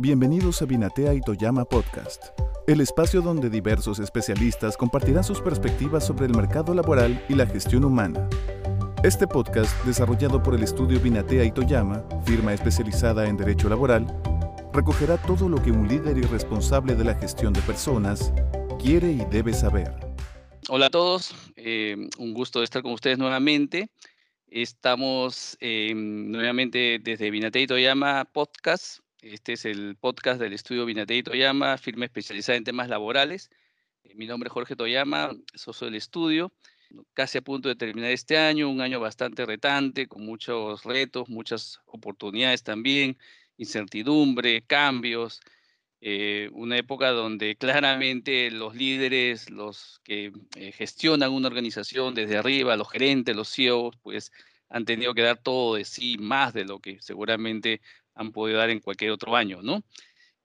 Bienvenidos a Binatea y Toyama Podcast, el espacio donde diversos especialistas compartirán sus perspectivas sobre el mercado laboral y la gestión humana. Este podcast, desarrollado por el estudio Binatea y Toyama, firma especializada en derecho laboral, recogerá todo lo que un líder y responsable de la gestión de personas quiere y debe saber. Hola a todos, eh, un gusto estar con ustedes nuevamente. Estamos eh, nuevamente desde Binatea y Toyama Podcast este es el podcast del estudio Binatei Toyama, firma especializada en temas laborales. Eh, mi nombre es Jorge Toyama, socio del estudio. Casi a punto de terminar este año, un año bastante retante, con muchos retos, muchas oportunidades también, incertidumbre, cambios. Eh, una época donde claramente los líderes, los que eh, gestionan una organización desde arriba, los gerentes, los CEOs, pues han tenido que dar todo de sí, más de lo que seguramente han podido dar en cualquier otro año, ¿no?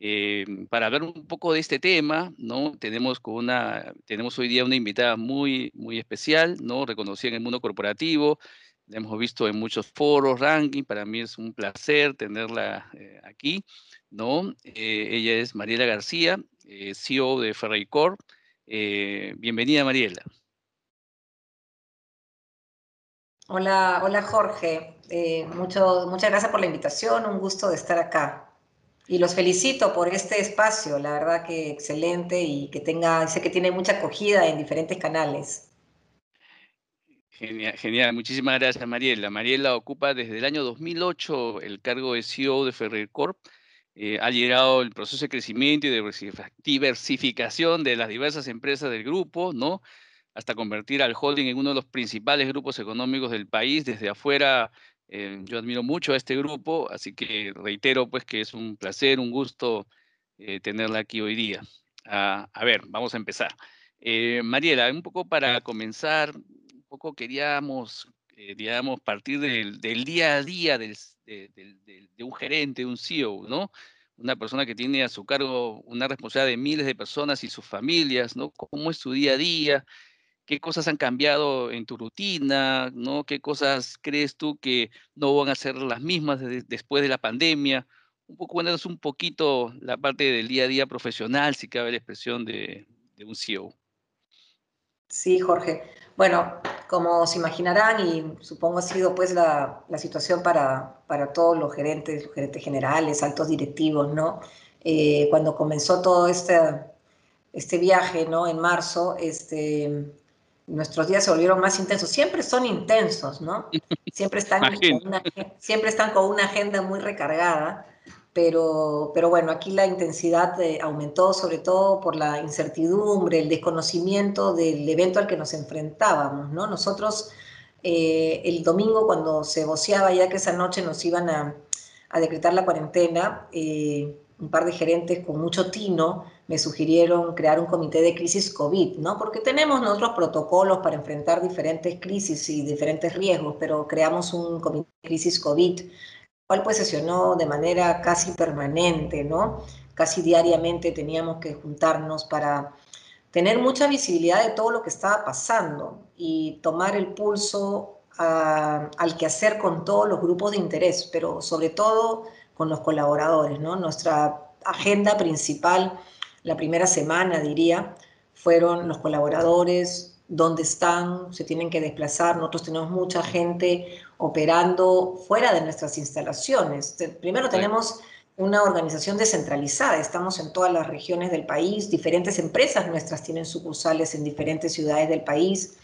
Eh, para hablar un poco de este tema, ¿no? Tenemos, con una, tenemos hoy día una invitada muy, muy especial, ¿no? Reconocida en el mundo corporativo, la hemos visto en muchos foros, rankings, para mí es un placer tenerla eh, aquí, ¿no? Eh, ella es Mariela García, CEO de Ferrari Corp. bienvenida, Mariela. Hola, hola Jorge. Eh, muchas gracias por la invitación, un gusto de estar acá. Y los felicito por este espacio, la verdad que excelente y que tenga, sé que tiene mucha acogida en diferentes canales. Genial, genial. muchísimas gracias Mariela. Mariela ocupa desde el año 2008 el cargo de CEO de Ferrer Corp. Eh, ha liderado el proceso de crecimiento y de diversificación de las diversas empresas del grupo, ¿no? Hasta convertir al holding en uno de los principales grupos económicos del país. Desde afuera, eh, yo admiro mucho a este grupo, así que reitero pues que es un placer, un gusto eh, tenerla aquí hoy día. Ah, a ver, vamos a empezar. Eh, Mariela, un poco para comenzar, un poco queríamos, digamos, partir del, día a día de, un gerente, un CEO, ¿no? Una persona que tiene a su cargo una responsabilidad de miles de personas y sus familias, ¿no? ¿Cómo es su día a día? Qué cosas han cambiado en tu rutina, ¿no? ¿Qué cosas crees tú que no van a ser las mismas después de la pandemia? Un poco, cuéntanos un poquito la parte del día a día profesional, si cabe la expresión de, un CEO. Sí, Jorge. Bueno, como se imaginarán, y supongo ha sido pues la, situación para, para, todos los gerentes, gerentes generales, altos directivos, ¿no? Eh, cuando comenzó todo este, este viaje, ¿no? En marzo, este, nuestros días se volvieron más intensos. Siempre son intensos, ¿no? Siempre están, con una, siempre están con una agenda muy recargada, pero, pero bueno, aquí la intensidad eh, aumentó sobre todo por la incertidumbre, el desconocimiento del evento al que nos enfrentábamos, ¿no? Nosotros eh, el domingo cuando se voceaba ya que esa noche nos iban a, a decretar la cuarentena, eh, un par de gerentes con mucho tino me sugirieron crear un comité de crisis COVID, ¿no? Porque tenemos nosotros protocolos para enfrentar diferentes crisis y diferentes riesgos, pero creamos un comité de crisis COVID, cual pues sesionó de manera casi permanente, ¿no? Casi diariamente teníamos que juntarnos para tener mucha visibilidad de todo lo que estaba pasando y tomar el pulso al quehacer con todos los grupos de interés, pero sobre todo con los colaboradores. ¿no? Nuestra agenda principal, la primera semana diría, fueron los colaboradores, dónde están, se tienen que desplazar. Nosotros tenemos mucha gente operando fuera de nuestras instalaciones. Primero tenemos una organización descentralizada, estamos en todas las regiones del país, diferentes empresas nuestras tienen sucursales en diferentes ciudades del país,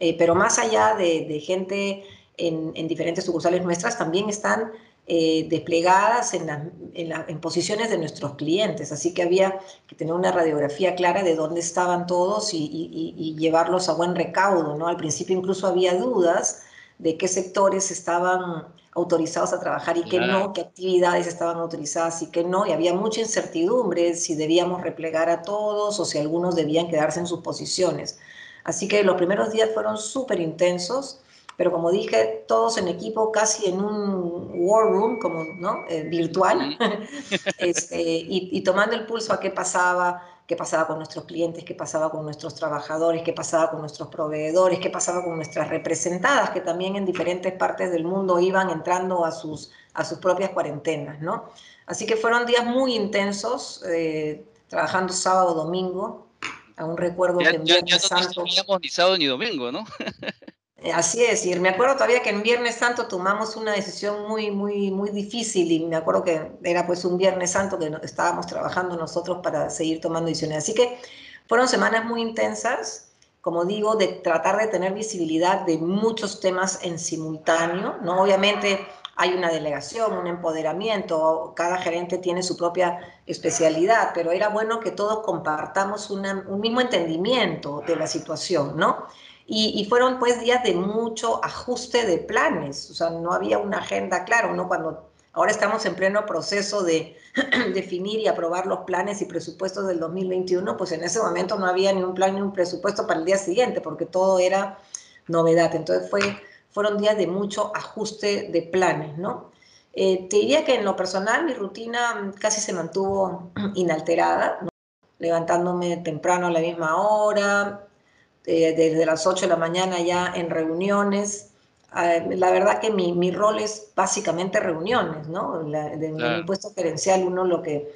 eh, pero más allá de, gente en, en, diferentes sucursales nuestras, también están eh, desplegadas en, en, posiciones de nuestros clientes, así que había que tener una radiografía clara de dónde estaban todos y, llevarlos a buen recaudo, ¿no? Al principio incluso había dudas de qué sectores estaban autorizados a trabajar y qué no, qué actividades estaban autorizadas y qué no, y había mucha incertidumbre si debíamos replegar a todos o si algunos debían quedarse en sus posiciones. Así que los primeros días fueron súper intensos pero como dije, todos en equipo, casi en un war room, como, ¿no? Eh, virtual, este, y, tomando el pulso a qué pasaba, qué pasaba con nuestros clientes, qué pasaba con nuestros trabajadores, qué pasaba con nuestros proveedores, qué pasaba con nuestras representadas, que también en diferentes partes del mundo iban entrando a sus, a sus propias cuarentenas, ¿no? Así que fueron días muy intensos, eh, trabajando sábado, domingo. Aún recuerdo que en Viernes Santo... No ni sábado ni domingo, ¿no? Eh, así es, y me acuerdo todavía que en Viernes Santo tomamos una decisión muy, muy, muy difícil y me acuerdo que era pues un Viernes Santo que estábamos trabajando nosotros para seguir tomando decisiones. Así que fueron semanas muy intensas, como digo, de tratar de tener visibilidad de muchos temas en simultáneo, ¿no? Obviamente hay una delegación, un empoderamiento, cada gerente tiene su propia especialidad, pero era bueno que todos compartamos un mismo entendimiento de la situación, ¿no? Y, fueron pues días de mucho ajuste de planes, o sea, no había una agenda clara, uno cuando ahora estamos en pleno proceso de definir y aprobar los planes y presupuestos del 2021, pues en ese momento no había ni un plan ni un presupuesto para el día siguiente, porque todo era novedad. Entonces fue fueron días de mucho ajuste de planes, ¿no? Eh, te diría que en lo personal mi rutina casi se mantuvo inalterada, levantándome temprano a la misma hora, eh, desde las 8 de la mañana ya en reuniones. Eh, la verdad que mi, mi, rol es básicamente reuniones, ¿no? La, de, mi puesto gerencial uno lo que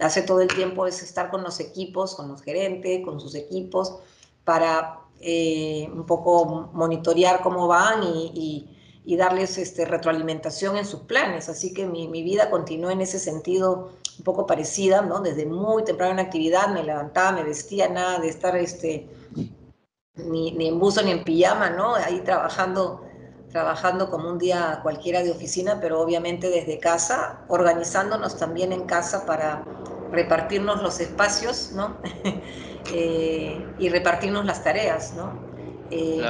hace todo el tiempo es estar con los equipos, con los gerentes, con sus equipos, para eh, un poco monitorear cómo van y, darles este, retroalimentación en sus planes. Así que mi, vida continuó en ese sentido un poco parecida, ¿no? Desde muy temprano en actividad me levantaba, me vestía, nada de estar este, ni, ni en buzo ni en pijama, ¿no? Ahí trabajando trabajando como un día cualquiera de oficina, pero obviamente desde casa, organizándonos también en casa para repartirnos los espacios, ¿no? Eh, y repartirnos las tareas, ¿no? Eh,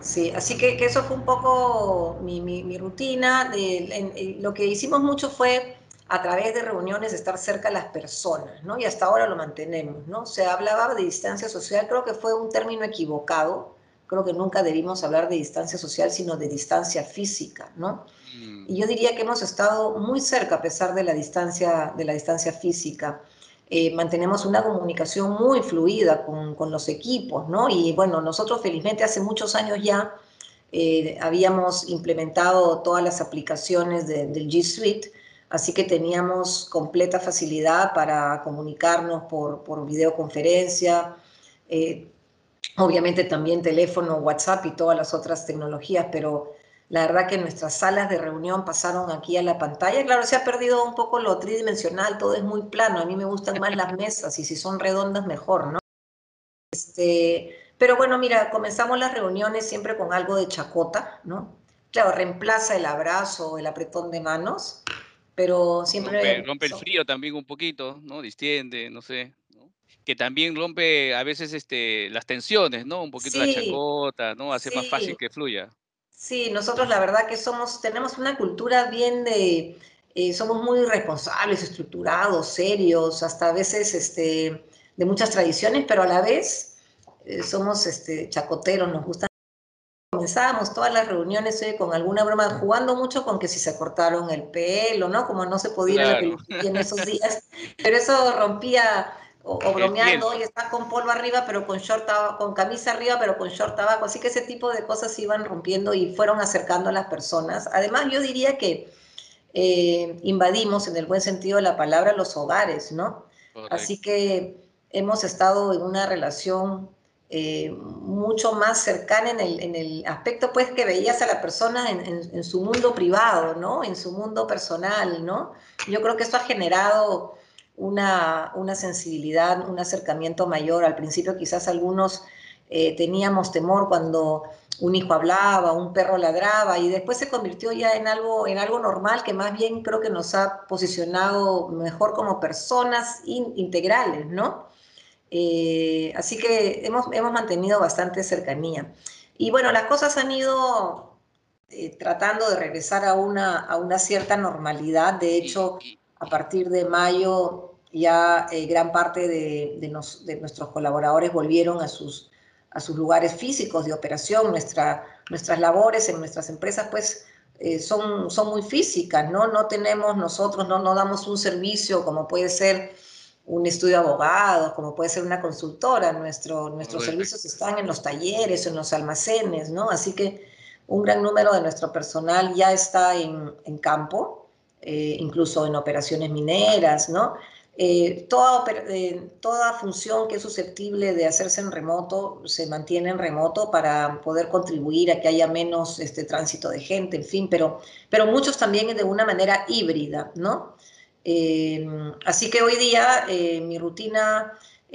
sí, así que, que, eso fue un poco mi, mi, rutina. De, lo que hicimos mucho fue a través de reuniones estar cerca de las personas, ¿no? Y hasta ahora lo mantenemos, ¿no? Se hablaba de distancia social, creo que fue un término equivocado, creo que nunca debimos hablar de distancia social, sino de distancia física, ¿no? Mm. Y yo diría que hemos estado muy cerca a pesar de la distancia, de la distancia física. Eh, mantenemos una comunicación muy fluida con, con, los equipos, ¿no? Y bueno, nosotros felizmente hace muchos años ya eh, habíamos implementado todas las aplicaciones del G Suite, así que teníamos completa facilidad para comunicarnos por, videoconferencia, eh, obviamente también teléfono, WhatsApp y todas las otras tecnologías, pero la verdad que nuestras salas de reunión pasaron aquí a la pantalla. Claro, se ha perdido un poco lo tridimensional, todo es muy plano. A mí me gustan más las mesas y si son redondas mejor, ¿no? Este, pero bueno, mira, comenzamos las reuniones siempre con algo de chacota, ¿no? Claro, reemplaza el abrazo, el apretón de manos, pero siempre... Rompe, el frío también un poquito, ¿no? Distiende, no sé. Que también rompe a veces este, las tensiones, ¿no? Un poquito la chacota, ¿no? Hace más fácil que fluya. Sí, nosotros la verdad que somos, tenemos una cultura bien de, eh, somos muy responsables, estructurados, serios, hasta a veces este, de muchas tradiciones, pero a la vez eh, somos este, chacoteros, nos gusta. Comenzábamos todas las reuniones con alguna broma, jugando mucho con que si se cortaron el pelo, ¿no? Como no se podía ir a la peluquería en esos días, pero eso rompía o, bromeando, y está con polvo arriba, pero con short con camisa arriba, pero con short abajo. Así que ese tipo de cosas iban rompiendo y fueron acercando a las personas. Además, yo diría que eh, invadimos, en el buen sentido de la palabra, los hogares, ¿no? Así que hemos estado en una relación eh, mucho más cercana en el, en el, aspecto, pues, que veías a la persona en, en, su mundo privado, ¿no? En su mundo personal, ¿no? Yo creo que esto ha generado una, una sensibilidad, un acercamiento mayor. Al principio quizás algunos eh, teníamos temor cuando un hijo hablaba, un perro ladraba y después se convirtió ya en algo, en algo normal que más bien creo que nos ha posicionado mejor como personas integrales, ¿no? Eh, así que hemos, hemos mantenido bastante cercanía. Y bueno, las cosas han ido eh, tratando de regresar a una, a una cierta normalidad. De hecho, a partir de mayo ya eh, gran parte de, nuestros colaboradores volvieron a sus, a sus lugares físicos de operación. Nuestra, nuestras labores en nuestras empresas pues son, son muy físicas, ¿no? No tenemos nosotros, no, no damos un servicio como puede ser un estudio de abogados, como puede ser una consultora. Nuestro, nuestros servicios están en los talleres, en los almacenes, ¿no? Así que un gran número de nuestro personal ya está en, en campo eh, incluso en operaciones mineras, ¿no? Eh, toda, toda función que es susceptible de hacerse en remoto se mantiene en remoto para poder contribuir a que haya menos este, tránsito de gente, en fin, pero, pero muchos también de una manera híbrida, ¿no? Así que hoy día mi rutina,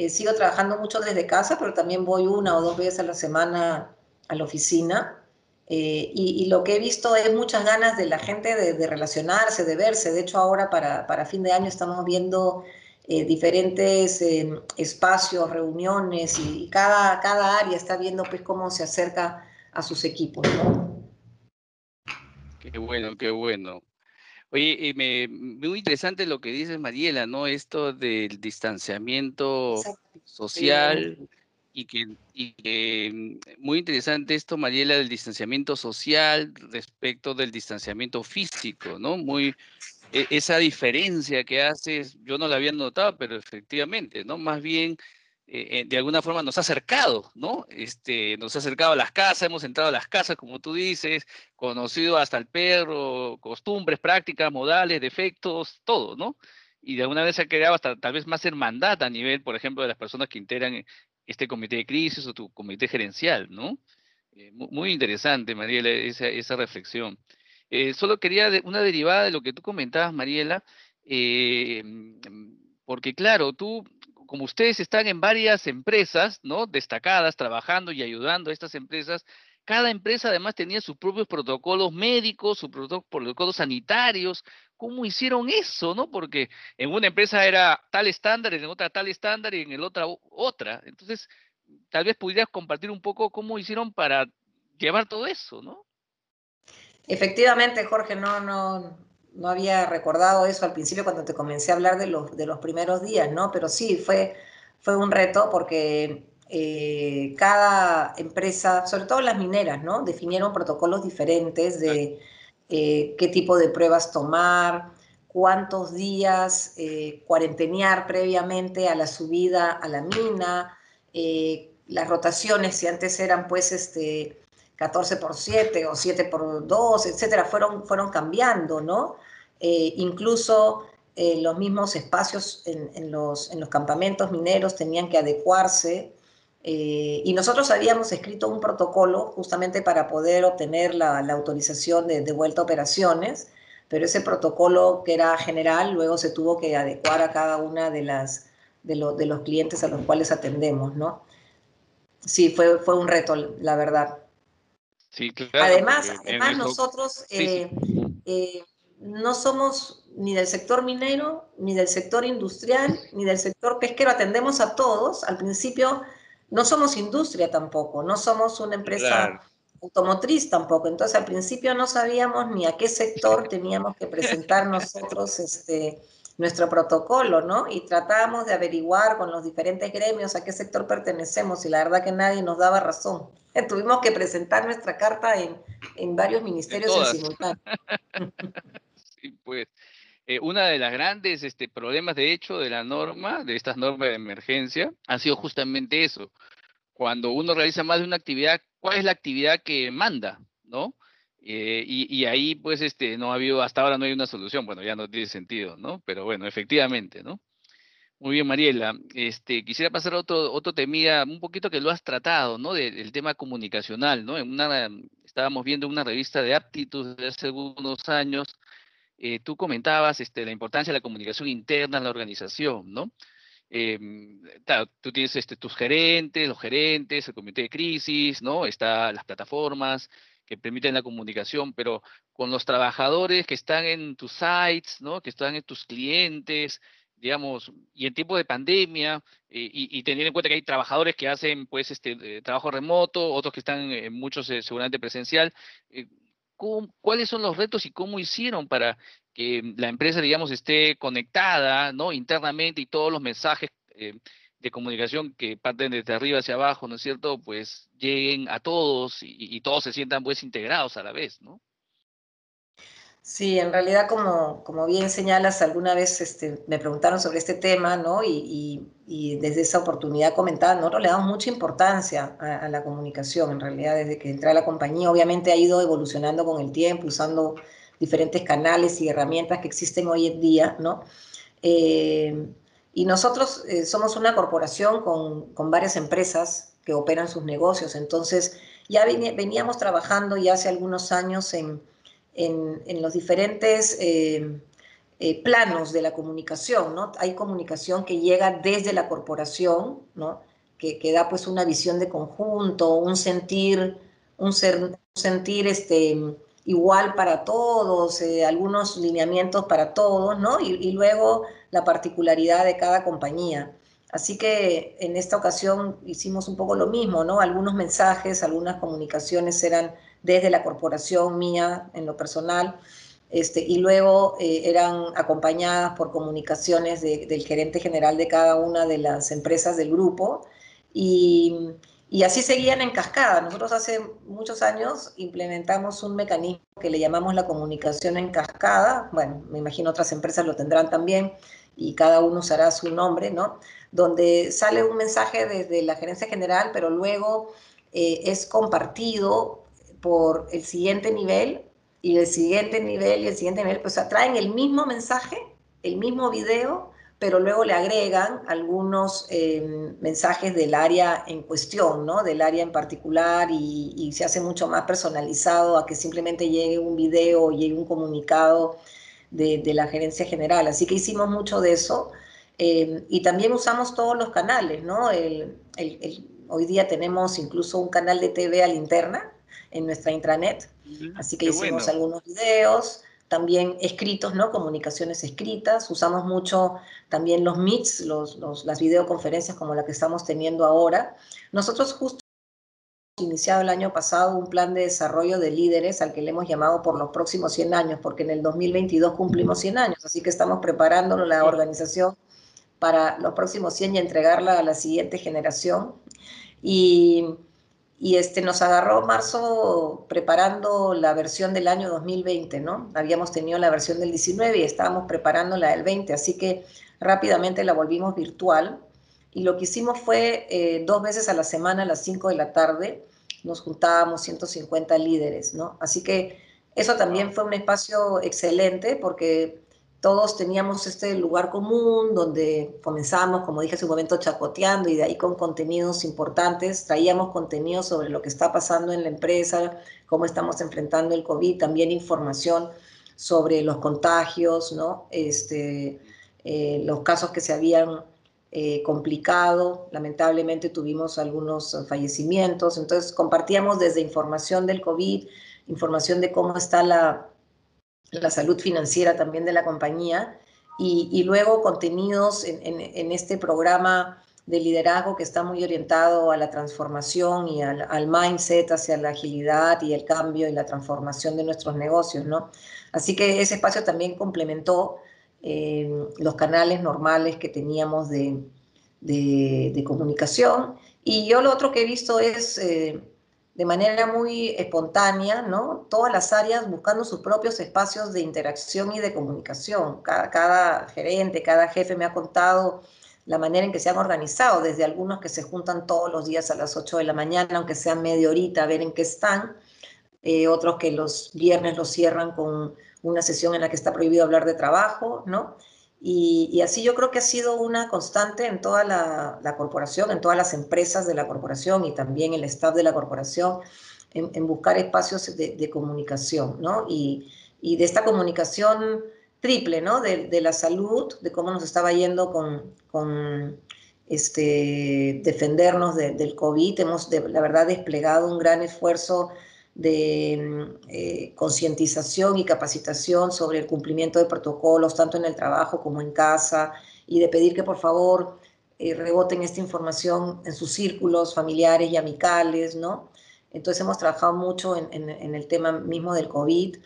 sigo trabajando mucho desde casa, pero también voy una o dos veces a la semana a la oficina. Eh, y, lo que he visto es muchas ganas de la gente de, relacionarse, de verse. De hecho, ahora para, para fin de año estamos viendo eh, diferentes em, espacios, reuniones y, cada, cada área está viendo pues cómo se acerca a sus equipos. Qué bueno, qué bueno. Oye, me, muy interesante lo que dices, Mariela, ¿no? Esto del distanciamiento social y que, y mm, muy interesante esto, Mariela, del distanciamiento social respecto del distanciamiento físico, ¿no? Muy, e, esa diferencia que haces, yo no la había notado, pero efectivamente, ¿no? Más bien, eh, eh, de alguna forma nos ha acercado, ¿no? Este, nos ha acercado a las casas, hemos entrado a las casas, como tú dices, conocido hasta el perro, costumbres, prácticas, modales, defectos, todo, ¿no? y de alguna vez se ha creado hasta tal vez más hermandad a nivel, por ejemplo, de las personas que integran este comité de crisis o tu comité gerencial, ¿no? Eh, muy interesante, Mariela, esa, reflexión. Eh, solo quería una derivada de lo que tú comentabas, Mariela, eh, porque claro, tú, como ustedes están en varias empresas, ¿no? Destacadas, trabajando y ayudando a estas empresas, cada empresa además tenía sus propios protocolos médicos, sus protocolos sanitarios. ¿Cómo hicieron eso, no? Porque en una empresa era tal estándar, en otra tal estándar y en el otra otra. Entonces, tal vez pudieras compartir un poco cómo hicieron para llevar todo eso, ¿no? Efectivamente, Jorge, no, no, no había recordado eso al principio cuando te comencé a hablar de los, de los primeros días, ¿no? Pero sí, fue, fue un reto porque eh, cada empresa, sobre todo las mineras, ¿no? Definieron protocolos diferentes de eh, qué tipo de pruebas tomar, cuántos días eh, cuarentenear previamente a la subida a la mina, las rotaciones, si antes eran pues este 14 por 7 o 7 por 2, etcétera, fueron, fueron cambiando, ¿no? incluso los mismos espacios en, los, en los campamentos mineros tenían que adecuarse eh, y nosotros habíamos escrito un protocolo justamente para poder obtener la, autorización de, vuelta a operaciones, pero ese protocolo que era general luego se tuvo que adecuar a cada una de, las, de, de los clientes a los cuales atendemos, ¿no? Sí, fue, fue un reto, la verdad. Sí, claro. Además, además nosotros eh, eh, no somos ni del sector minero, ni del sector industrial, ni del sector pesquero, atendemos a todos. Al principio no somos industria tampoco, no somos una empresa automotriz tampoco. Entonces al principio no sabíamos ni a qué sector teníamos que presentar nosotros este, nuestro protocolo, ¿no? Y tratábamos de averiguar con los diferentes gremios a qué sector pertenecemos y la verdad que nadie nos daba razón. Tuvimos que presentar nuestra carta en, en varios ministerios en simultáneo. sí, pues. Eh, una de las grandes este, problemas, de hecho, de la norma, de estas normas de emergencia, ha sido justamente eso. Cuando uno realiza más de una actividad, ¿cuál es la actividad que manda? ¿No? Eh, y, ahí, pues, este, no ha habido, hasta ahora no hay una solución. Bueno, ya no tiene sentido, ¿no? Pero bueno, efectivamente, ¿no? Muy bien, Mariela. Este, quisiera pasar otro, otro un poquito que lo has tratado, ¿no? Del, tema comunicacional, ¿no? En estábamos viendo una revista de aptitud de hace algunos años eh, tú comentabas este, la importancia de la comunicación interna en la organización, ¿no? Em, tú tienes este, tus gerentes, los gerentes, el comité de crisis, ¿no? Están las plataformas que permiten la comunicación, pero con los trabajadores que están en tus sites, ¿no? Que están en tus clientes, digamos, y en tiempo de pandemia, eh, y, teniendo en cuenta que hay trabajadores que hacen, pues, este, eh, trabajo remoto, otros que están, en muchos seguramente presencial, cuáles son los retos y cómo hicieron para que la empresa, digamos, esté conectada, ¿no? Internamente y todos los mensajes eh, de comunicación que parten desde arriba hacia abajo, ¿no es cierto? Pues lleguen a todos y, y todos se sientan pues integrados a la vez, ¿no? Sí, en realidad, como, como bien señalas, alguna vez este, me preguntaron sobre este tema, ¿no? Y, y, desde esa oportunidad comentaba, nosotros le damos mucha importancia a, la comunicación, en realidad, desde que entré a la compañía, obviamente ha ido evolucionando con el tiempo, usando diferentes canales y herramientas que existen hoy en día, ¿no? Eh, y nosotros eh, somos una corporación con, con, varias empresas que operan sus negocios, entonces ya veníamos trabajando ya hace algunos años en, en, los diferentes eh, planos de la comunicación, ¿no? Hay comunicación que llega desde la corporación, ¿no? Que, que da pues una visión de conjunto, un sentir, un, ser, sentir este, igual para todos, eh, algunos lineamientos para todos, ¿no? Y, luego la particularidad de cada compañía. Así que en esta ocasión hicimos un poco lo mismo, ¿no? Algunos mensajes, algunas comunicaciones eran desde la corporación mía en lo personal, este, y luego eh, eran acompañadas por comunicaciones del gerente general de cada una de las empresas del grupo. Y, y así seguían en cascada. Nosotros hace muchos años implementamos un mecanismo que le llamamos la comunicación en cascada. Bueno, me imagino otras empresas lo tendrán también y cada uno usará su nombre, ¿no? Donde sale un mensaje desde la gerencia general, pero luego eh, es compartido por el siguiente nivel y el siguiente nivel y el siguiente nivel, pues traen el mismo mensaje, el mismo video, pero luego le agregan algunos eh, mensajes del área en cuestión, ¿no? Del área en particular y, se hace mucho más personalizado a que simplemente llegue un video o llegue un comunicado de, la gerencia general. Así que hicimos mucho de eso eh, y también usamos todos los canales, ¿no? hoy día tenemos incluso un canal de TV a la interna en nuestra intranet, así que hicimos algunos videos, también escritos, ¿no? Comunicaciones escritas. Usamos mucho también los Meets, los, las videoconferencias como la que estamos teniendo ahora. Nosotros justo iniciado el año pasado un plan de desarrollo de líderes al que le hemos llamado por los próximos 100 años, porque en el 2022 cumplimos 100 años, así que estamos preparando la organización para los próximos 100 y entregarla a la siguiente generación. Y y este, nos agarró marzo preparando la versión del año 2020, ¿no? Habíamos tenido la versión del 19 y estábamos preparando la del 20, así que rápidamente la volvimos virtual y lo que hicimos fue eh, dos veces a la semana a las 5 de la tarde nos juntábamos 150 líderes, ¿no? Así que eso también fue un espacio excelente porque todos teníamos este lugar común donde comenzamos, como dije hace un momento, chacoteando y de ahí con contenidos importantes, traíamos contenidos sobre lo que está pasando en la empresa, cómo estamos enfrentando el COVID, también información sobre los contagios, ¿no? Este, eh, los casos que se habían eh, complicado, lamentablemente tuvimos algunos fallecimientos, entonces compartíamos desde información del COVID, información de cómo está la la salud financiera también de la compañía y, luego contenidos en, este programa de liderazgo que está muy orientado a la transformación y al, mindset hacia la agilidad y el cambio y la transformación de nuestros negocios, ¿no? Así que ese espacio también complementó eh, los canales normales que teníamos de, comunicación. Y yo lo otro que he visto es... Eh, de manera muy espontánea, ¿no? Todas las áreas buscando sus propios espacios de interacción y de comunicación. Cada, gerente, cada jefe me ha contado la manera en que se han organizado, desde algunos que se juntan todos los días a las 8 de la mañana, aunque sea media horita, a ver en qué están, eh, otros que los viernes los cierran con una sesión en la que está prohibido hablar de trabajo, ¿no? Y, así yo creo que ha sido una constante en toda la, corporación, en todas las empresas de la corporación y también el staff de la corporación, en, buscar espacios de, comunicación, ¿no? Y, de esta comunicación triple, ¿no? De, la salud, de cómo nos estaba yendo con, con este, defendernos del COVID. Hemos, la verdad, desplegado un gran esfuerzo de mm, eh, concientización y capacitación sobre el cumplimiento de protocolos, tanto en el trabajo como en casa, y de pedir que por favor eh, reboten esta información en sus círculos familiares y amicales, ¿no? Entonces hemos trabajado mucho en, el tema mismo del COVID,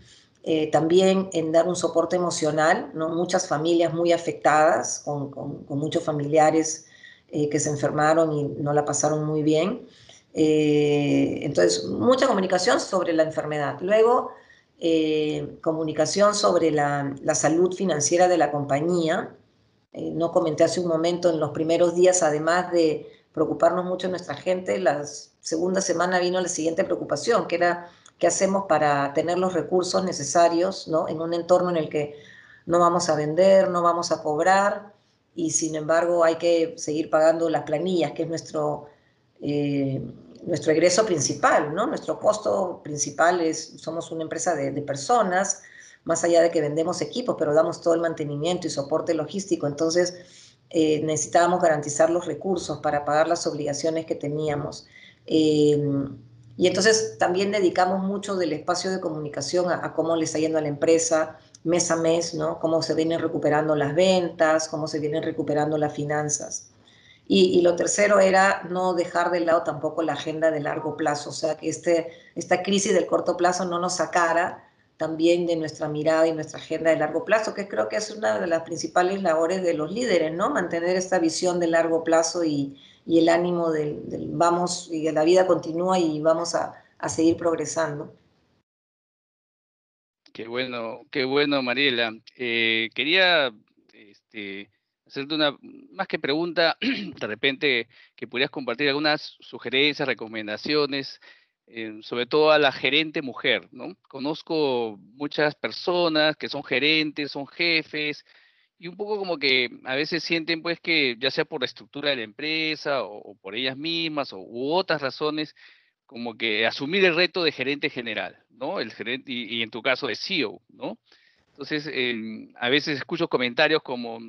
eh, también en dar un soporte emocional, ¿no? Muchas familias muy afectadas, con, con muchos familiares que se enfermaron y no la pasaron muy bien. Eh, entonces, mucha comunicación sobre la enfermedad. Luego, eh, comunicación sobre la, salud financiera de la compañía. Eh, no comenté hace un momento, en los primeros días, además de preocuparnos mucho nuestra gente, la segunda semana vino la siguiente preocupación, que era qué hacemos para tener los recursos necesarios, ¿no? En un entorno en el que no vamos a vender, no vamos a cobrar y sin embargo hay que seguir pagando las planillas, que es nuestro, eh, nuestro egreso principal. Nuestro costo principal es, somos una empresa de, personas, más allá de que vendemos equipos, pero damos todo el mantenimiento y soporte logístico, entonces eh, necesitábamos garantizar los recursos para pagar las obligaciones que teníamos. Eh, y entonces también dedicamos mucho del espacio de comunicación a, a, cómo le está yendo a la empresa mes a mes, ¿no? Cómo se vienen recuperando las ventas, cómo se vienen recuperando las finanzas. Y, lo tercero era no dejar de lado tampoco la agenda de largo plazo, o sea, que este, esta crisis del corto plazo no nos sacara también de nuestra mirada y nuestra agenda de largo plazo, que creo que es una de las principales labores de los líderes, ¿no? Mantener esta visión de largo plazo y, el ánimo del, vamos, y la vida continúa y vamos a, a seguir progresando. Qué bueno, qué bueno, Mariela. Eh, quería este, hacerte una, más que pregunta, de repente que pudieras compartir algunas sugerencias, recomendaciones, eh, sobre todo a la gerente mujer, ¿no? Conozco muchas personas que son gerentes, son jefes, y un poco como que a veces sienten pues que ya sea por la estructura de la empresa o, por ellas mismas o, u otras razones, como que asumir el reto de gerente general, ¿no? El gerente, y, en tu caso de CEO, ¿no? Entonces, em, a veces escucho comentarios como,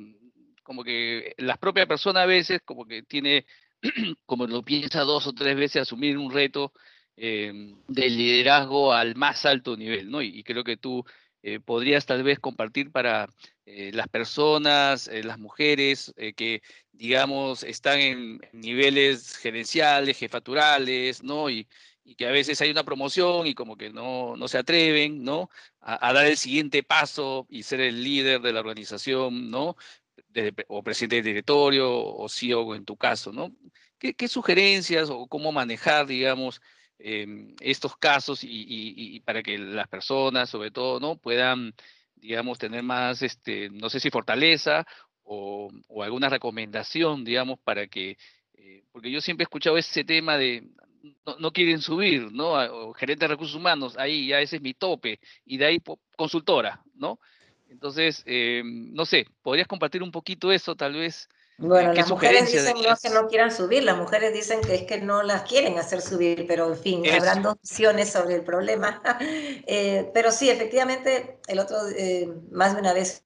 como que la propia persona a veces como que tiene, como lo piensa dos o tres veces asumir un reto em, de liderazgo al más alto nivel, ¿no? Y, creo que tú eh, podrías tal vez compartir para eh, las personas, eh, las mujeres que, digamos, están en niveles gerenciales, jefaturales, ¿no? Y, y que a veces hay una promoción y como que no, no se atreven, ¿no? A, dar el siguiente paso y ser el líder de la organización, ¿no? O presidente del directorio o CEO en tu caso, ¿no? ¿Qué, sugerencias o cómo manejar, digamos, em, estos casos y, para que las personas, sobre todo, ¿no? Puedan, digamos, tener más, este, no sé si fortaleza o, o alguna recomendación, digamos, para que, eh, porque yo siempre he escuchado ese tema de, no, quieren subir, ¿no? gerente de recursos humanos, ahí ya ese es mi tope, y de ahí consultora, ¿no? Entonces, em, no sé, ¿podrías compartir un poquito eso, tal vez? Bueno, las mujeres dicen no que no quieran subir, las mujeres dicen que es que no las quieren hacer subir, pero en fin, habrán dos visiones sobre el problema. Eh, pero sí, efectivamente, el otro, eh, más de una vez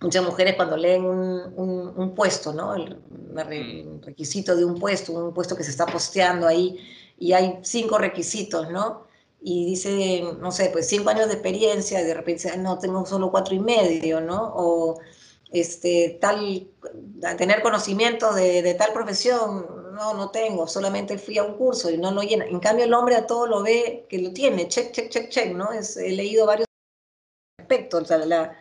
muchas mujeres cuando leen un, puesto, ¿no? El, mm. requisito de un puesto, un puesto que se está posteando ahí, y hay cinco requisitos, ¿no? Y dice, no sé, pues cinco años de experiencia, y de repente, no, tengo solo cuatro y medio, ¿no? O este, tal, tener conocimiento de, tal profesión, no, no tengo, solamente fui a un curso y no lo llena. En cambio, el hombre a todo lo ve que lo tiene, check, check, check, check, ¿no? He leído varios aspectos, o sea, la,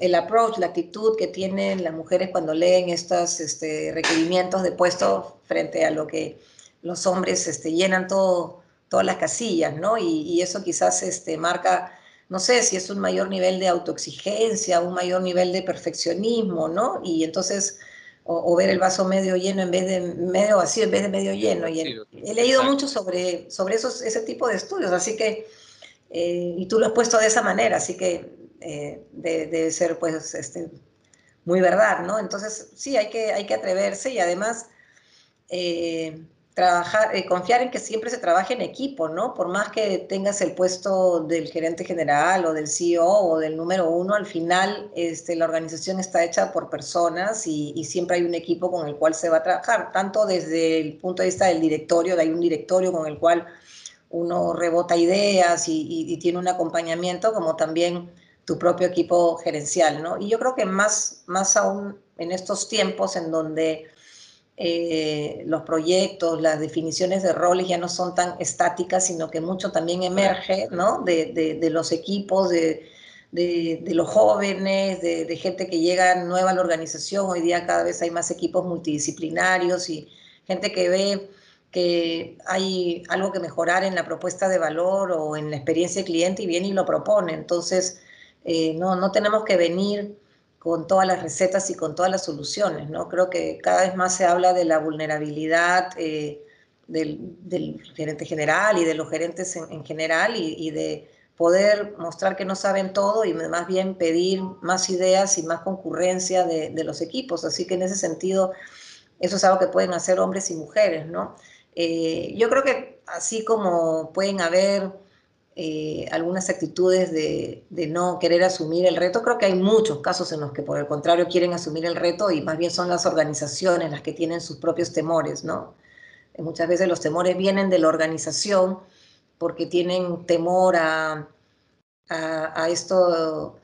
el approach, la actitud que tienen las mujeres cuando leen estos este, requerimientos de puesto frente a lo que los hombres este, llenan todo, todas las casillas, ¿no? Y, eso quizás este, marca, no sé si es un mayor nivel de autoexigencia, un mayor nivel de perfeccionismo, ¿no? Y entonces, o, ver el vaso medio lleno en vez de medio vacío en vez de medio lleno. Y he, leído mucho sobre, sobre esos, ese tipo de estudios, así que, eh, y tú lo has puesto de esa manera, así que eh, debe ser pues este, muy verdad, ¿no? Entonces sí, hay que, hay que atreverse y además eh, trabajar, eh, confiar en que siempre se trabaje en equipo, ¿no? Por más que tengas el puesto del gerente general o del CEO o del número uno, al final este, la organización está hecha por personas y, siempre hay un equipo con el cual se va a trabajar, tanto desde el punto de vista del directorio, hay un directorio con el cual uno rebota ideas y, y tiene un acompañamiento, como también tu propio equipo gerencial, ¿no? Y yo creo que más, más aún en estos tiempos en donde eh, los proyectos, las definiciones de roles ya no son tan estáticas, sino que mucho también emerge, ¿no? De, los equipos, de, los jóvenes, de, gente que llega nueva a la organización. Hoy día cada vez hay más equipos multidisciplinarios y gente que ve que hay algo que mejorar en la propuesta de valor o en la experiencia del cliente y viene y lo propone. Entonces, eh, no, no tenemos que venir con todas las recetas y con todas las soluciones, ¿no? Creo que cada vez más se habla de la vulnerabilidad, eh, del, gerente general y de los gerentes en, general y, de poder mostrar que no saben todo y más bien pedir más ideas y más concurrencia de, los equipos. Así que en ese sentido, eso es algo que pueden hacer hombres y mujeres, ¿no? Eh, yo creo que así como pueden haber eh, algunas actitudes de, de, no querer asumir el reto, creo que hay muchos casos en los que por el contrario quieren asumir el reto y más bien son las organizaciones las que tienen sus propios temores, ¿no? Muchas veces los temores vienen de la organización porque tienen temor a, a, esto,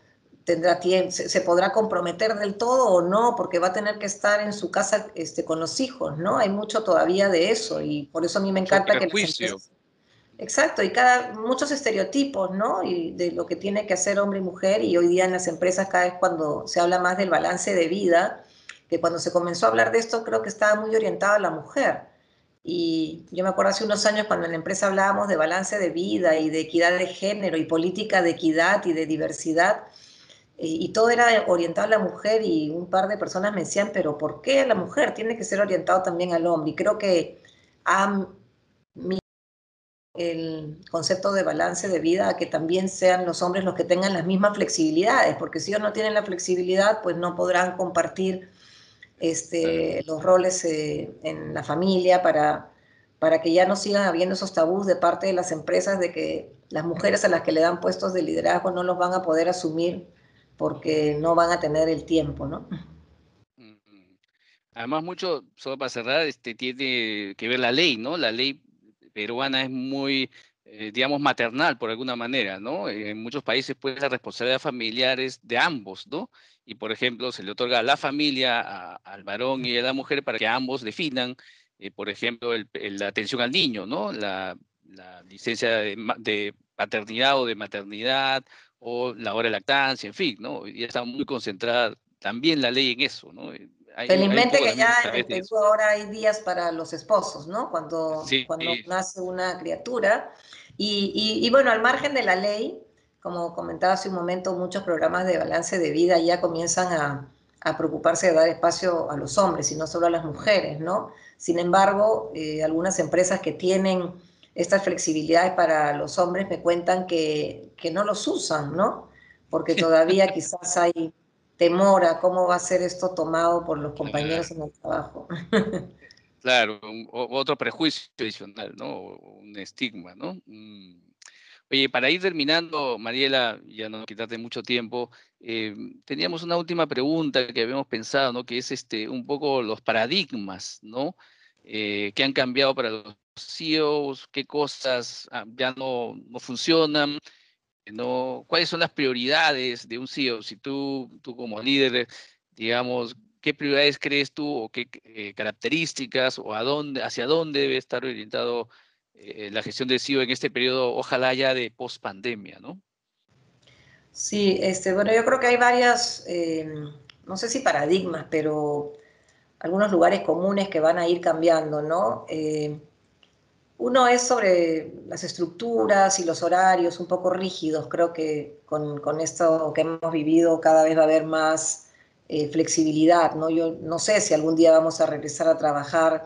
tendrá se, se, podrá comprometer del todo o no, porque va a tener que estar en su casa este, con los hijos, ¿no? Hay mucho todavía de eso y por eso a mí me encanta que... Las Exacto, y cada, muchos estereotipos, ¿no? Y de lo que tiene que hacer hombre y mujer, y hoy día en las empresas cada vez cuando se habla más del balance de vida, que cuando se comenzó a hablar de esto creo que estaba muy orientado a la mujer y yo me acuerdo hace unos años cuando en la empresa hablábamos de balance de vida y de equidad de género y política de equidad y de diversidad, y todo era orientado a la mujer y un par de personas me decían, pero ¿por qué a la mujer? Tiene que ser orientado también al hombre. Y creo que ha el concepto de balance de vida a que también sean los hombres los que tengan las mismas flexibilidades, porque si ellos no tienen la flexibilidad, pues no podrán compartir este, los roles eh, en la familia para, para que ya no sigan habiendo esos tabús de parte de las empresas de que las mujeres a las que le dan puestos de liderazgo no los van a poder asumir porque no van a tener el tiempo, ¿no? Además, mucho, solo para cerrar, este, tiene que ver la ley, ¿no? La ley peruana es muy, eh, digamos, maternal por alguna manera, ¿no? En muchos países puede ser responsabilidad familiares de ambos, ¿no? y, por ejemplo, se le otorga a la familia, al varón y a la mujer para que ambos definan, eh, por ejemplo, la atención al niño, ¿no? La, licencia de, paternidad o de maternidad o la hora de lactancia, en fin, ¿no? Y está muy concentrada también la ley en eso, ¿no? Felizmente que ya en Perú ahora hay días para los esposos, ¿no? Cuando, cuando nace una criatura. Y, y, bueno, al margen de la ley, como comentaba hace un momento, muchos programas de balance de vida ya comienzan a, preocuparse de dar espacio a los hombres y no solo a las mujeres, ¿no? Sin embargo, eh, algunas empresas que tienen estas flexibilidades para los hombres me cuentan que, no los usan, ¿no? Porque todavía quizás hay temor a cómo va a ser esto tomado por los compañeros en el trabajo. Claro, otro prejuicio adicional, ¿no? Un estigma, ¿no? Mm. Oye, para ir terminando, Mariela, ya no quitarte mucho tiempo, eh, teníamos una última pregunta que habíamos pensado, ¿no? Que es este, un poco los paradigmas, ¿no? Eh, que han cambiado para los CEOs, qué cosas ah, ya no, no funcionan, ¿no? ¿Cuáles son las prioridades de un CEO? Si tú, tú como líder, digamos, ¿qué prioridades crees tú o qué eh, características o hacia dónde debe estar orientado eh, la gestión de CEO en este periodo, ojalá ya de post pandemia, ¿no? Sí, este, bueno, yo creo que hay varias, eh, no sé si paradigmas, pero algunos lugares comunes que van a ir cambiando, ¿no? Eh, uno es sobre las estructuras y los horarios un poco rígidos. Creo que con, con esto que hemos vivido cada vez va a haber más flexibilidad, ¿no? Yo no sé si algún día vamos a regresar a trabajar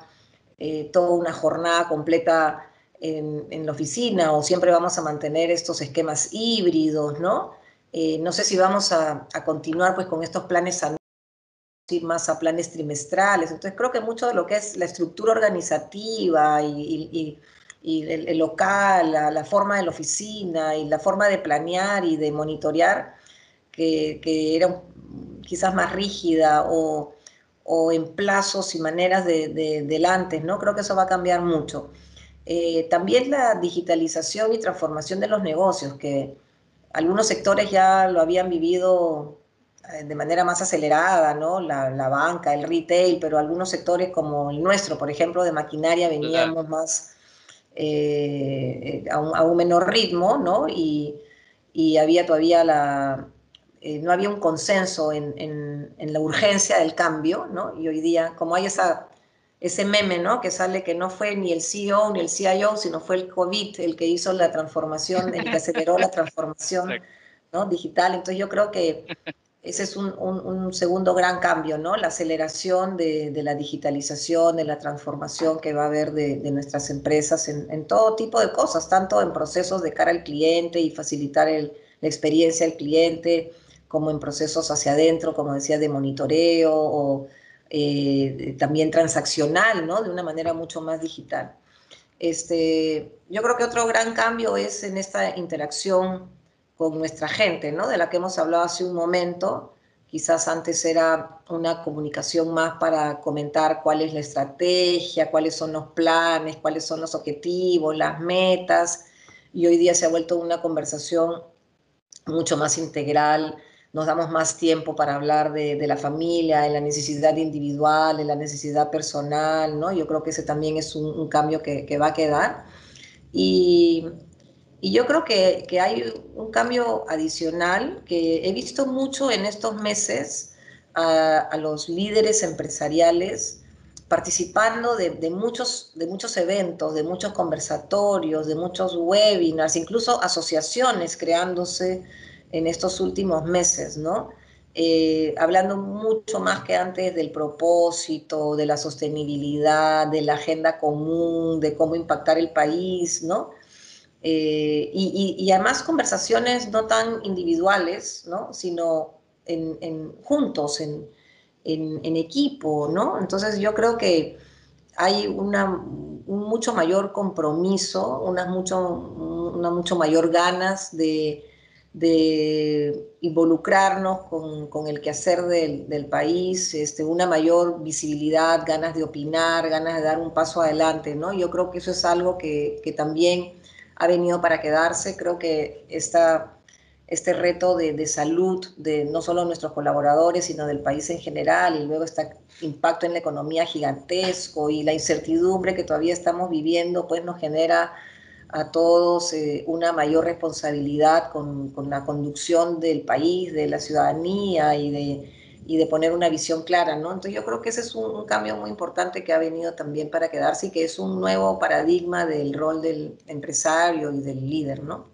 toda una jornada completa en, la oficina o siempre vamos a mantener estos esquemas híbridos, ¿no? Eh, no sé si vamos a, continuar pues con estos planes anuales, más a planes trimestrales. Entonces creo que mucho de lo que es la estructura organizativa y, el, local, la, forma de la oficina y la forma de planear y de monitorear, que, era quizás más rígida o, en plazos y maneras de, de, del antes, ¿no? Creo que eso va a cambiar mucho. Eh, también la digitalización y transformación de los negocios, que algunos sectores ya lo habían vivido de manera más acelerada, ¿no? La, banca, el retail, pero algunos sectores como el nuestro, por ejemplo, de maquinaria, veníamos más eh, a, un, menor ritmo, ¿no? Y, había todavía la, no había un consenso en, en, la urgencia del cambio, ¿no? Y hoy día, como hay esa ese meme, ¿no? Que sale que no fue ni el CEO ni el CIO, sino fue el COVID el que hizo la transformación, el que aceleró la transformación ¿no? digital. Entonces yo creo que ese es un, segundo gran cambio, ¿no? La aceleración de, la digitalización, de la transformación que va a haber de, nuestras empresas en, todo tipo de cosas, tanto en procesos de cara al cliente y facilitar la experiencia del cliente, como en procesos hacia adentro, como decía, de monitoreo o eh, también transaccional, ¿no? De una manera mucho más digital. Este, yo creo que otro gran cambio es en esta interacción con nuestra gente, ¿no? De la que hemos hablado hace un momento. Quizás antes era una comunicación más para comentar cuál es la estrategia, cuáles son los planes, cuáles son los objetivos, las metas. Y hoy día se ha vuelto una conversación mucho más integral. Nos damos más tiempo para hablar de, la familia, de la necesidad individual, de la necesidad personal, ¿no? Yo creo que ese también es un, cambio que, que va a quedar. Y, y yo creo que, que, hay un cambio adicional que he visto mucho en estos meses a, a los líderes empresariales participando de, de, muchos, de muchos eventos, de muchos conversatorios, de muchos webinars, incluso asociaciones creándose en estos últimos meses, ¿no? Eh, hablando mucho más que antes del propósito, de la sostenibilidad, de la agenda común, de cómo impactar el país, ¿no? Eh, y, además conversaciones no tan individuales, ¿no? sino en, juntos, en, equipo, ¿no? Entonces yo creo que hay una, un mucho mayor compromiso, unas mucho, una mucho mayor ganas de, involucrarnos con, el quehacer del, del, país, este, una mayor visibilidad, ganas de opinar, ganas de dar un paso adelante, ¿no? Yo creo que eso es algo que, que también ha venido para quedarse. Creo que esta, este reto de, salud de no solo nuestros colaboradores, sino del país en general, y luego este impacto en la economía gigantesco y la incertidumbre que todavía estamos viviendo, pues nos genera a todos eh, una mayor responsabilidad con, con, la conducción del país, de la ciudadanía y de, y de poner una visión clara, ¿no? Entonces yo creo que ese es un, cambio muy importante que ha venido también para quedarse y que es un nuevo paradigma del rol del empresario y del líder, ¿no?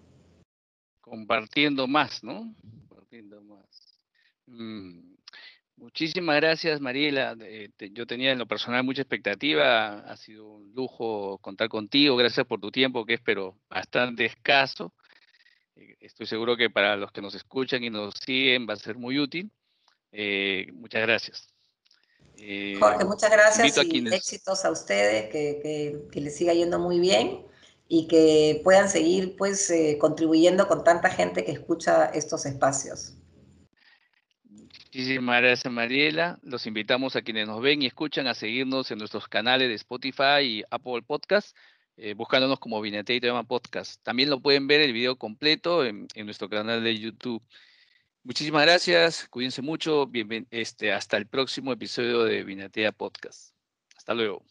Compartiendo más, ¿no? Compartiendo más. Mm, muchísimas gracias, Mariela. yo tenía en lo personal mucha expectativa. Ha sido un lujo contar contigo. Gracias por tu tiempo, que es pero bastante escaso. Eh, estoy seguro que para los que nos escuchan y nos siguen va a ser muy útil. Eh, muchas gracias. Eh, Jorge, muchas gracias y éxitos a ustedes, que, les siga yendo muy bien y que puedan seguir pues eh, contribuyendo con tanta gente que escucha estos espacios. Muchísimas gracias Mariela. Los invitamos a quienes nos ven y escuchan a seguirnos en nuestros canales de Spotify y Apple Podcast, buscándonos como Vinete y Tema Podcast. También lo pueden ver el video completo en nuestro canal de YouTube. Muchísimas gracias, cuídense mucho, este, hasta el próximo episodio de Vinatea Podcast. Hasta luego.